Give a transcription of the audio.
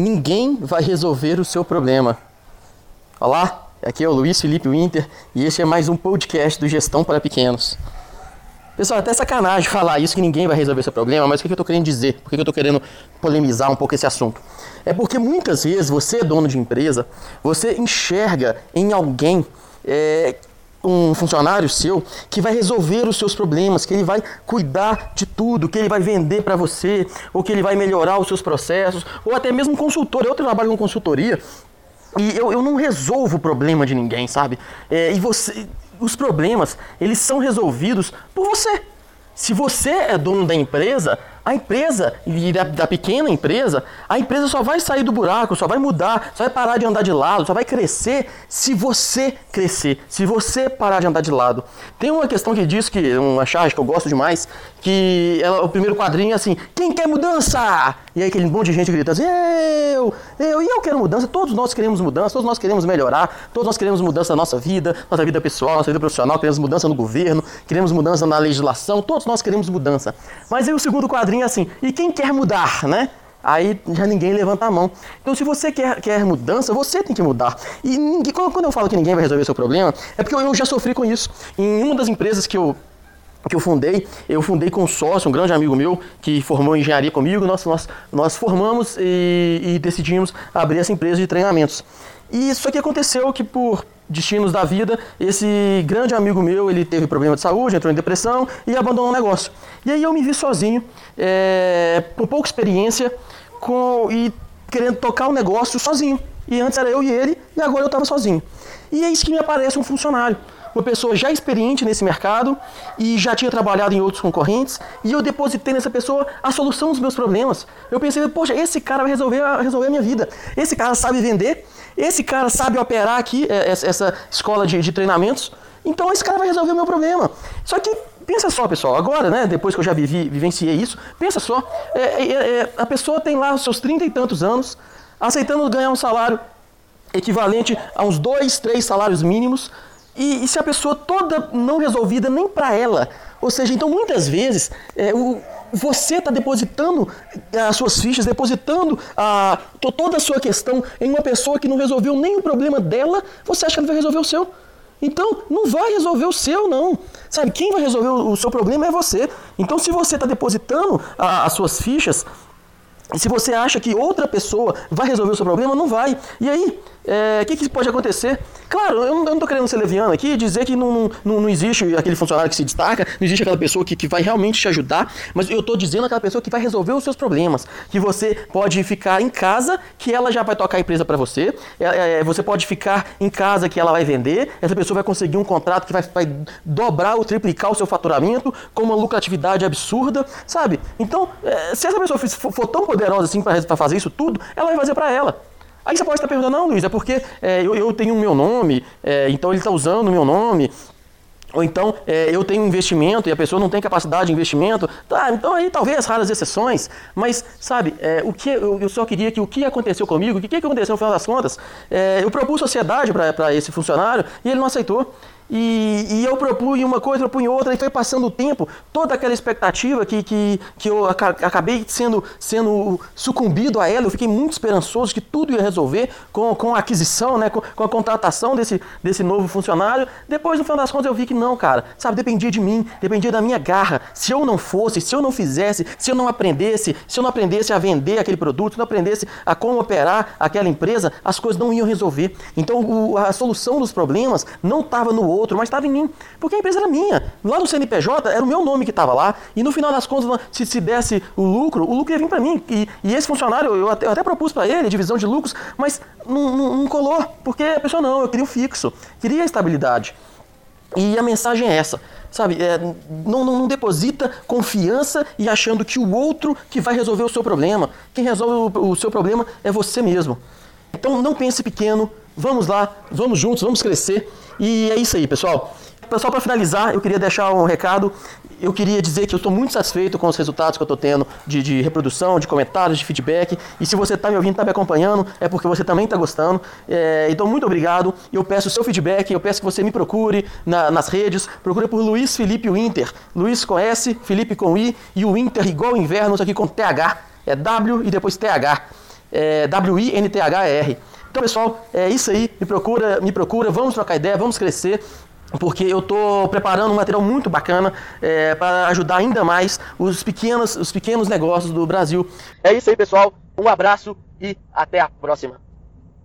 ninguém vai resolver o seu problema. Olá, aqui é o Luiz Felipe Winter e este é mais um podcast do Gestão para Pequenos. Pessoal, é até sacanagem falar isso que ninguém vai resolver seu problema, mas o que eu estou querendo dizer? Por que eu estou querendo polemizar um pouco esse assunto? É porque muitas vezes você, dono de empresa, você enxerga em alguém é, um funcionário seu que vai resolver os seus problemas, que ele vai cuidar de tudo, que ele vai vender para você, ou que ele vai melhorar os seus processos, ou até mesmo um consultor. Eu trabalho com consultoria e eu, eu não resolvo o problema de ninguém, sabe? É, e você, os problemas, eles são resolvidos por você. Se você é dono da empresa, a empresa, da, da, pequena empresa, a empresa só vai sair do buraco, só vai mudar, só vai parar de andar de lado, só vai crescer se você crescer, se você parar de andar de lado. Tem uma questão que diz que, uma charge que eu gosto demais, que ela, o primeiro quadrinho é assim, quem quer mudança? E aí aquele monte de gente grita assim, eu, eu, e eu quero mudança, todos nós queremos mudança, todos nós queremos melhorar, todos nós queremos mudança na nossa vida, nossa vida pessoal, nossa vida profissional, queremos mudança no governo, queremos mudança na legislação, todos nós queremos mudança. Mas aí o segundo quadrinho é assim, e quem quer mudar, né? Aí já ninguém levanta a mão. Então, se você quer, quer mudança, você tem que mudar. E ninguém, quando eu falo que ninguém vai resolver seu problema, é porque eu já sofri com isso. Em uma das empresas que eu, que eu fundei, eu fundei com um sócio, um grande amigo meu, que formou engenharia comigo. Nós, nós, nós formamos e, e decidimos abrir essa empresa de treinamentos. E isso aqui aconteceu que por destinos da vida, esse grande amigo meu, ele teve problema de saúde, entrou em depressão e abandonou o negócio. E aí eu me vi sozinho, é, com pouca experiência, com, e querendo tocar o negócio sozinho. E antes era eu e ele, e agora eu estava sozinho. E é isso que me aparece um funcionário uma pessoa já experiente nesse mercado e já tinha trabalhado em outros concorrentes, e eu depositei nessa pessoa a solução dos meus problemas. Eu pensei, poxa, esse cara vai resolver, resolver a minha vida. Esse cara sabe vender, esse cara sabe operar aqui, é, essa escola de, de treinamentos, então esse cara vai resolver o meu problema. Só que pensa só, pessoal, agora, né, depois que eu já vivi, vivenciei isso, pensa só, é, é, é, a pessoa tem lá os seus trinta e tantos anos, aceitando ganhar um salário equivalente a uns dois, três salários mínimos, e, e se a pessoa toda não resolvida nem para ela, ou seja, então muitas vezes é, o, você está depositando as suas fichas, depositando a, toda a sua questão em uma pessoa que não resolveu nem o problema dela, você acha que ela vai resolver o seu. Então, não vai resolver o seu, não. Sabe, quem vai resolver o, seu problema é você. Então, se você está depositando a, as suas fichas, se você acha que outra pessoa vai resolver o seu problema, não vai. E aí, o é, que, que, pode acontecer? Claro, eu não estou querendo ser leviano aqui dizer que não, não, não, existe aquele funcionário que se destaca, não existe aquela pessoa que, que vai realmente te ajudar, mas eu estou dizendo aquela pessoa que vai resolver os seus problemas. Que você pode ficar em casa, que ela já vai tocar a empresa para você, é, é, você pode ficar em casa, que ela vai vender, essa pessoa vai conseguir um contrato que vai, vai dobrar ou triplicar o seu faturamento, com uma lucratividade absurda, sabe? Então, é, se essa pessoa for tão poderosa assim para fazer isso tudo, ela vai fazer para ela. Aí você pode estar perguntando, não, Luiz, é porque é, eu, eu, tenho o meu nome, é, então ele está usando o meu nome. Ou então é, eu tenho investimento e a pessoa não tem capacidade de investimento. Tá, então aí talvez raras exceções. Mas, sabe, o que eu, eu, só queria que o que aconteceu comigo, o que, que aconteceu no final das contas, eu propus sociedade para esse funcionário e ele não aceitou. E, e, eu propunha uma coisa, propunha outra, e foi passando o tempo, toda aquela expectativa que, que, que eu acabei sendo, sendo sucumbido a ela, eu fiquei muito esperançoso que tudo ia resolver com, com a aquisição, né, com, com a contratação desse, desse novo funcionário. Depois, no final das contas, eu vi que não, cara, sabe, dependia de mim, dependia da minha garra. Se eu não fosse, se eu não fizesse, se eu não aprendesse, se eu não aprendesse a vender aquele produto, se eu não aprendesse a como operar aquela empresa, as coisas não iam resolver. Então, o, a solução dos problemas não estava no outro outro, mas estava em mim. Porque a empresa era minha. Lá no CNPJ era o meu nome que estava lá. E no final das contas, se, se desse o lucro, o lucro ia vir para mim. E, e, esse funcionário, eu até, eu até propus para ele divisão de lucros, mas não, não, não colou. Porque a pessoa não, eu queria o fixo, queria a estabilidade. E a mensagem é essa, sabe? É, não, não, não, deposita confiança e achando que o outro que vai resolver o seu problema. Quem resolve o, o seu problema é você mesmo. Então não pense pequeno, vamos lá, vamos juntos, vamos crescer. E é isso aí, pessoal. Só para finalizar, eu queria deixar um recado. Eu queria dizer que eu estou muito satisfeito com os resultados que eu estou tendo de, de, reprodução, de comentários, de feedback. E se você está me ouvindo, está me acompanhando, é porque você também está gostando. É, então, muito obrigado. Eu peço o seu feedback, eu peço que você me procure na, nas redes. Procure por Luiz Felipe Winter. Luiz com S, Felipe com I e o Winter igual inverno, aqui com TH. É W e depois TH. é W-I-N-T-H-R. Então, pessoal, é isso aí. Me procura, me procura, vamos trocar ideia, vamos crescer porque eu estou preparando um material muito bacana é, para ajudar ainda mais os pequenos, os pequenos negócios do Brasil. É isso aí, pessoal. Um abraço e até a próxima.